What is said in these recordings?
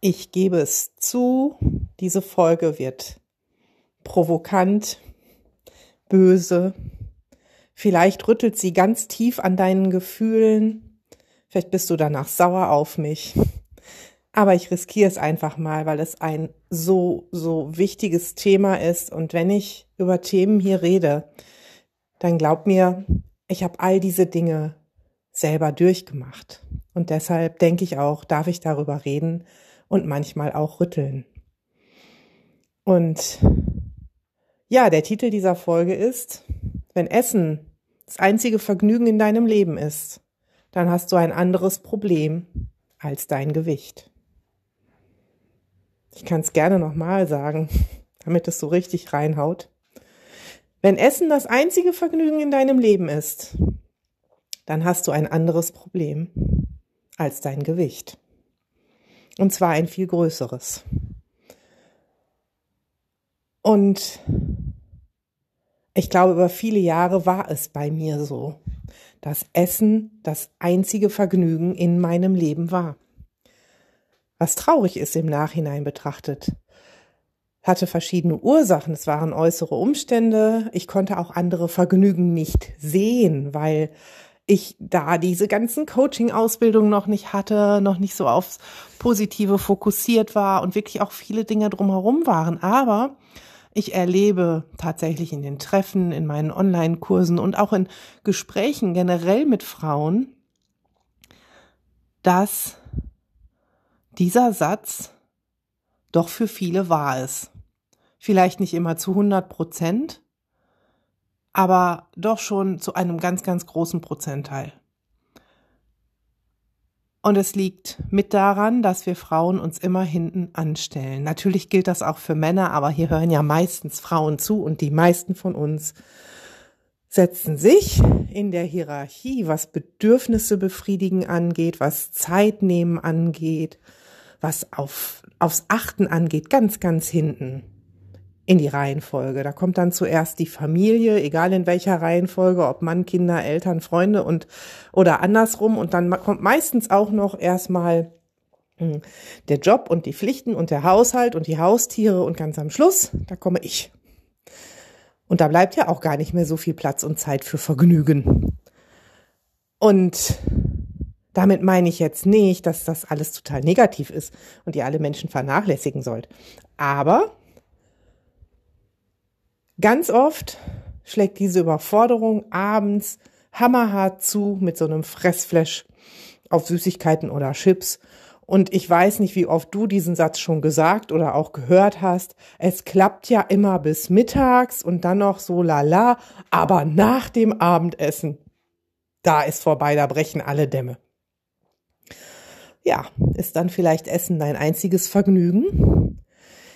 Ich gebe es zu, diese Folge wird provokant, böse. Vielleicht rüttelt sie ganz tief an deinen Gefühlen. Vielleicht bist du danach sauer auf mich. Aber ich riskiere es einfach mal, weil es ein so, so wichtiges Thema ist. Und wenn ich über Themen hier rede, dann glaub mir, ich habe all diese Dinge selber durchgemacht. Und deshalb denke ich auch, darf ich darüber reden, und manchmal auch rütteln. Und ja, der Titel dieser Folge ist, wenn Essen das einzige Vergnügen in deinem Leben ist, dann hast du ein anderes Problem als dein Gewicht. Ich kann es gerne nochmal sagen, damit es so richtig reinhaut. Wenn Essen das einzige Vergnügen in deinem Leben ist, dann hast du ein anderes Problem als dein Gewicht. Und zwar ein viel größeres. Und ich glaube, über viele Jahre war es bei mir so, dass Essen das einzige Vergnügen in meinem Leben war. Was traurig ist im Nachhinein betrachtet. Hatte verschiedene Ursachen. Es waren äußere Umstände. Ich konnte auch andere Vergnügen nicht sehen, weil ich da diese ganzen Coaching-Ausbildungen noch nicht hatte, noch nicht so aufs Positive fokussiert war und wirklich auch viele Dinge drumherum waren. Aber ich erlebe tatsächlich in den Treffen, in meinen Online-Kursen und auch in Gesprächen generell mit Frauen, dass dieser Satz doch für viele wahr ist. Vielleicht nicht immer zu 100 Prozent, aber doch schon zu einem ganz, ganz großen Prozentteil. Und es liegt mit daran, dass wir Frauen uns immer hinten anstellen. Natürlich gilt das auch für Männer, aber hier hören ja meistens Frauen zu und die meisten von uns setzen sich in der Hierarchie, was Bedürfnisse befriedigen angeht, was Zeit nehmen angeht, was auf, aufs Achten angeht, ganz, ganz hinten in die Reihenfolge. Da kommt dann zuerst die Familie, egal in welcher Reihenfolge, ob Mann, Kinder, Eltern, Freunde und oder andersrum. Und dann kommt meistens auch noch erstmal hm, der Job und die Pflichten und der Haushalt und die Haustiere und ganz am Schluss, da komme ich. Und da bleibt ja auch gar nicht mehr so viel Platz und Zeit für Vergnügen. Und damit meine ich jetzt nicht, dass das alles total negativ ist und ihr alle Menschen vernachlässigen sollt. Aber Ganz oft schlägt diese Überforderung abends hammerhart zu mit so einem Fressflash auf Süßigkeiten oder Chips. Und ich weiß nicht, wie oft du diesen Satz schon gesagt oder auch gehört hast. Es klappt ja immer bis mittags und dann noch so lala, aber nach dem Abendessen, da ist vorbei, da brechen alle Dämme. Ja, ist dann vielleicht Essen dein einziges Vergnügen?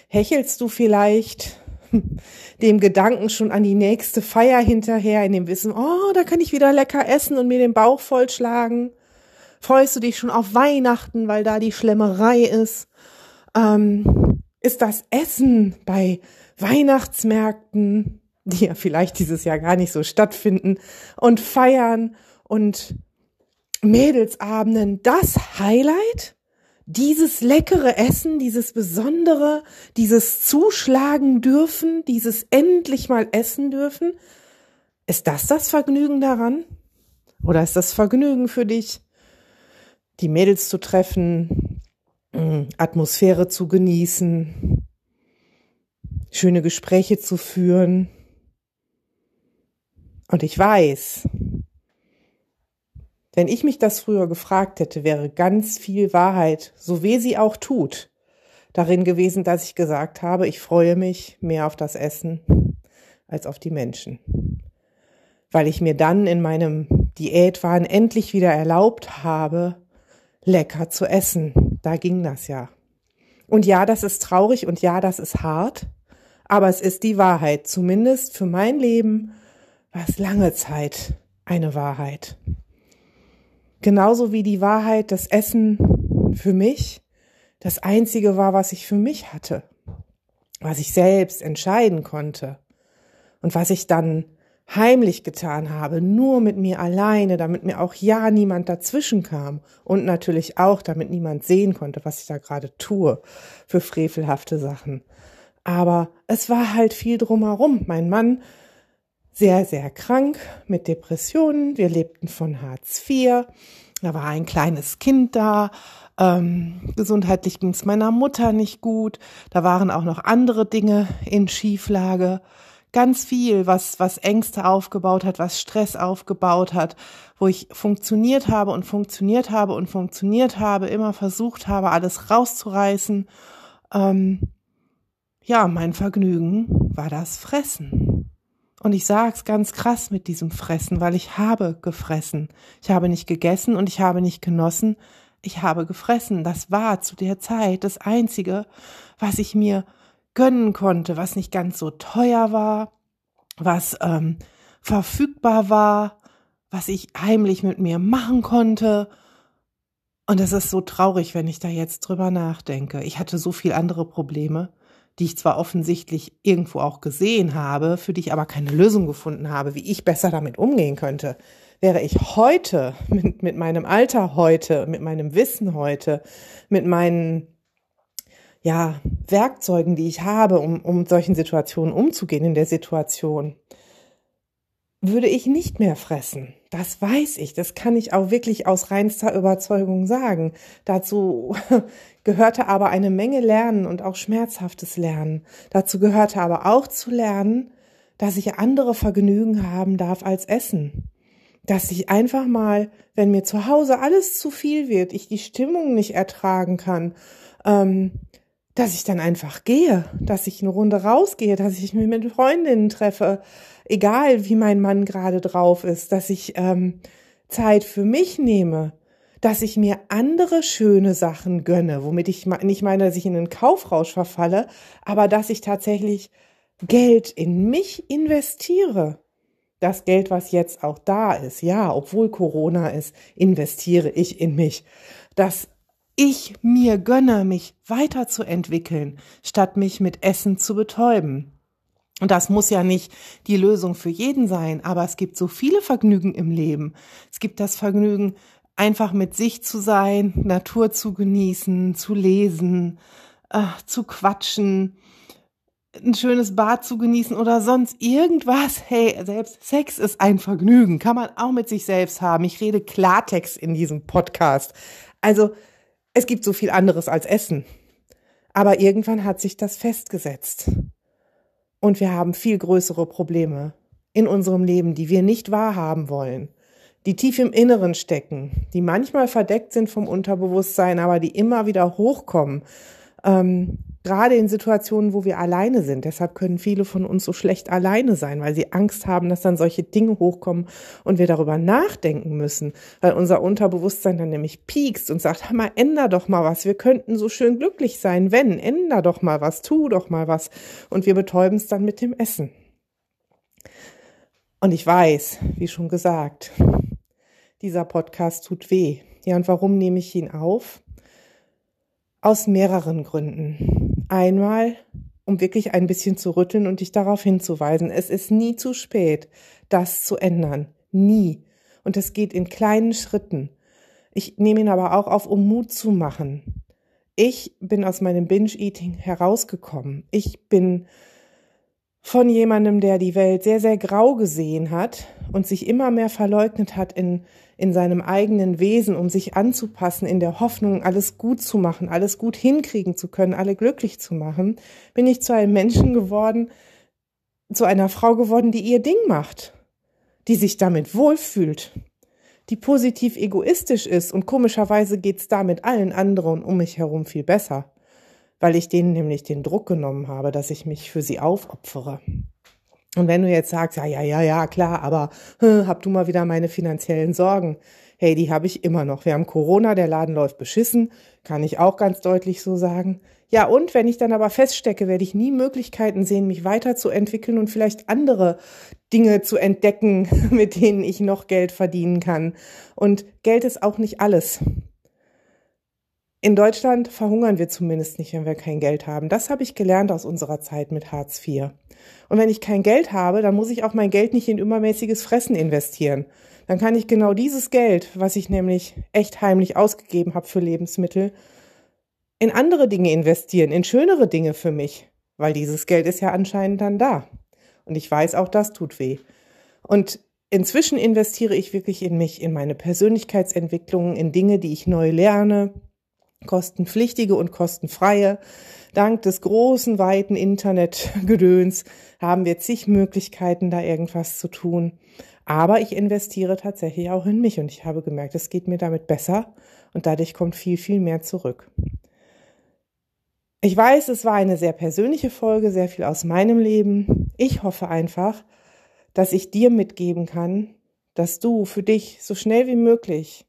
Hechelst du vielleicht dem Gedanken schon an die nächste Feier hinterher, in dem Wissen, oh, da kann ich wieder lecker essen und mir den Bauch vollschlagen. Freust du dich schon auf Weihnachten, weil da die Schlemmerei ist? Ähm, ist das Essen bei Weihnachtsmärkten, die ja vielleicht dieses Jahr gar nicht so stattfinden, und Feiern und Mädelsabenden das Highlight? Dieses leckere Essen, dieses besondere, dieses zuschlagen dürfen, dieses endlich mal essen dürfen, ist das das Vergnügen daran? Oder ist das Vergnügen für dich, die Mädels zu treffen, mm, Atmosphäre zu genießen, schöne Gespräche zu führen? Und ich weiß, wenn ich mich das früher gefragt hätte, wäre ganz viel Wahrheit, so weh sie auch tut, darin gewesen, dass ich gesagt habe, ich freue mich mehr auf das Essen als auf die Menschen. Weil ich mir dann in meinem Diätwahn endlich wieder erlaubt habe, lecker zu essen. Da ging das ja. Und ja, das ist traurig und ja, das ist hart, aber es ist die Wahrheit. Zumindest für mein Leben war es lange Zeit eine Wahrheit. Genauso wie die Wahrheit, das Essen für mich das Einzige war, was ich für mich hatte, was ich selbst entscheiden konnte und was ich dann heimlich getan habe, nur mit mir alleine, damit mir auch ja niemand dazwischen kam und natürlich auch, damit niemand sehen konnte, was ich da gerade tue für frevelhafte Sachen. Aber es war halt viel drumherum. Mein Mann sehr, sehr krank mit Depressionen. Wir lebten von Hartz IV. Da war ein kleines Kind da. Ähm, gesundheitlich ging es meiner Mutter nicht gut. Da waren auch noch andere Dinge in Schieflage ganz viel, was, was Ängste aufgebaut hat, was Stress aufgebaut hat, wo ich funktioniert habe und funktioniert habe und funktioniert habe, immer versucht habe, alles rauszureißen. Ähm, ja, mein Vergnügen war das Fressen. Und ich sag's ganz krass mit diesem Fressen, weil ich habe gefressen. Ich habe nicht gegessen und ich habe nicht genossen. Ich habe gefressen. Das war zu der Zeit das Einzige, was ich mir gönnen konnte, was nicht ganz so teuer war, was ähm, verfügbar war, was ich heimlich mit mir machen konnte. Und es ist so traurig, wenn ich da jetzt drüber nachdenke. Ich hatte so viel andere Probleme, die ich zwar offensichtlich irgendwo auch gesehen habe, für die ich aber keine Lösung gefunden habe, wie ich besser damit umgehen könnte. Wäre ich heute, mit, mit meinem Alter heute, mit meinem Wissen heute, mit meinen ja, Werkzeugen, die ich habe, um, um solchen Situationen umzugehen in der Situation, würde ich nicht mehr fressen. Das weiß ich. Das kann ich auch wirklich aus reinster Überzeugung sagen. Dazu gehörte aber eine Menge Lernen und auch schmerzhaftes Lernen. Dazu gehörte aber auch zu lernen, dass ich andere Vergnügen haben darf als Essen. Dass ich einfach mal, wenn mir zu Hause alles zu viel wird, ich die Stimmung nicht ertragen kann, ähm, dass ich dann einfach gehe, dass ich eine Runde rausgehe, dass ich mich mit Freundinnen treffe, egal wie mein Mann gerade drauf ist, dass ich ähm, Zeit für mich nehme, dass ich mir andere schöne Sachen gönne, womit ich nicht meine, dass ich in einen Kaufrausch verfalle, aber dass ich tatsächlich Geld in mich investiere. Das Geld, was jetzt auch da ist, ja, obwohl Corona ist, investiere ich in mich. Das ich mir gönne, mich weiterzuentwickeln, statt mich mit Essen zu betäuben. Und das muss ja nicht die Lösung für jeden sein, aber es gibt so viele Vergnügen im Leben. Es gibt das Vergnügen, einfach mit sich zu sein, Natur zu genießen, zu lesen, äh, zu quatschen, ein schönes Bad zu genießen oder sonst irgendwas. Hey, selbst Sex ist ein Vergnügen, kann man auch mit sich selbst haben. Ich rede Klartext in diesem Podcast. Also es gibt so viel anderes als Essen. Aber irgendwann hat sich das festgesetzt. Und wir haben viel größere Probleme in unserem Leben, die wir nicht wahrhaben wollen, die tief im Inneren stecken, die manchmal verdeckt sind vom Unterbewusstsein, aber die immer wieder hochkommen. Ähm, Gerade in Situationen, wo wir alleine sind. Deshalb können viele von uns so schlecht alleine sein, weil sie Angst haben, dass dann solche Dinge hochkommen und wir darüber nachdenken müssen, weil unser Unterbewusstsein dann nämlich piekst und sagt, hör mal, änder doch mal was. Wir könnten so schön glücklich sein, wenn, änder doch mal was, tu doch mal was. Und wir betäuben es dann mit dem Essen. Und ich weiß, wie schon gesagt, dieser Podcast tut weh. Ja, und warum nehme ich ihn auf? Aus mehreren Gründen. Einmal, um wirklich ein bisschen zu rütteln und dich darauf hinzuweisen, es ist nie zu spät, das zu ändern. Nie. Und es geht in kleinen Schritten. Ich nehme ihn aber auch auf, um Mut zu machen. Ich bin aus meinem Binge-Eating herausgekommen. Ich bin von jemandem, der die Welt sehr, sehr grau gesehen hat und sich immer mehr verleugnet hat in, in seinem eigenen Wesen, um sich anzupassen, in der Hoffnung, alles gut zu machen, alles gut hinkriegen zu können, alle glücklich zu machen, bin ich zu einem Menschen geworden, zu einer Frau geworden, die ihr Ding macht, die sich damit wohlfühlt, die positiv egoistisch ist und komischerweise geht's damit allen anderen um mich herum viel besser weil ich denen nämlich den Druck genommen habe, dass ich mich für sie aufopfere. Und wenn du jetzt sagst, ja, ja, ja, ja, klar, aber hm, hab du mal wieder meine finanziellen Sorgen. hey, die habe ich immer noch. Wir haben Corona, der Laden läuft beschissen, kann ich auch ganz deutlich so sagen. Ja, und wenn ich dann aber feststecke, werde ich nie Möglichkeiten sehen, mich weiterzuentwickeln und vielleicht andere Dinge zu entdecken, mit denen ich noch Geld verdienen kann. Und Geld ist auch nicht alles. In Deutschland verhungern wir zumindest nicht, wenn wir kein Geld haben. Das habe ich gelernt aus unserer Zeit mit Hartz IV. Und wenn ich kein Geld habe, dann muss ich auch mein Geld nicht in übermäßiges Fressen investieren. Dann kann ich genau dieses Geld, was ich nämlich echt heimlich ausgegeben habe für Lebensmittel, in andere Dinge investieren, in schönere Dinge für mich, weil dieses Geld ist ja anscheinend dann da. Und ich weiß, auch das tut weh. Und inzwischen investiere ich wirklich in mich, in meine Persönlichkeitsentwicklung, in Dinge, die ich neu lerne, kostenpflichtige und kostenfreie. Dank des großen, weiten Internetgedöns haben wir zig Möglichkeiten, da irgendwas zu tun. Aber ich investiere tatsächlich auch in mich und ich habe gemerkt, es geht mir damit besser und dadurch kommt viel, viel mehr zurück. Ich weiß, es war eine sehr persönliche Folge, sehr viel aus meinem Leben. Ich hoffe einfach, dass ich dir mitgeben kann, dass du für dich so schnell wie möglich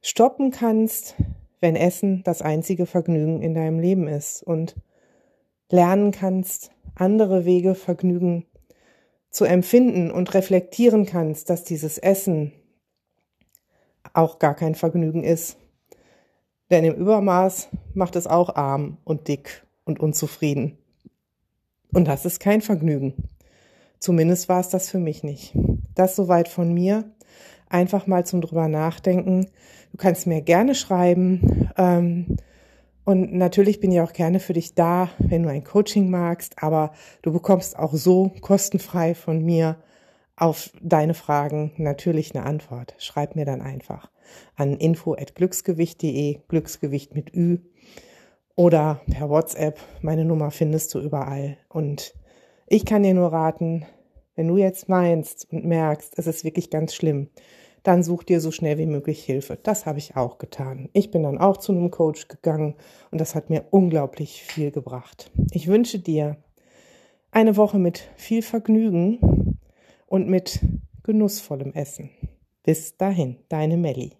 stoppen kannst, wenn Essen das einzige Vergnügen in deinem Leben ist und lernen kannst, andere Wege Vergnügen zu empfinden und reflektieren kannst, dass dieses Essen auch gar kein Vergnügen ist. Denn im Übermaß macht es auch arm und dick und unzufrieden. Und das ist kein Vergnügen. Zumindest war es das für mich nicht. Das soweit von mir einfach mal zum drüber nachdenken. Du kannst mir gerne schreiben. Ähm, und natürlich bin ich auch gerne für dich da, wenn du ein Coaching magst, aber du bekommst auch so kostenfrei von mir auf deine Fragen natürlich eine Antwort. Schreib mir dann einfach an info@glücksgewicht.de, Glücksgewicht mit Ü oder per WhatsApp. Meine Nummer findest du überall und ich kann dir nur raten, wenn du jetzt meinst und merkst, es ist wirklich ganz schlimm, dann such dir so schnell wie möglich Hilfe. Das habe ich auch getan. Ich bin dann auch zu einem Coach gegangen und das hat mir unglaublich viel gebracht. Ich wünsche dir eine Woche mit viel Vergnügen und mit genussvollem Essen. Bis dahin, deine Melli.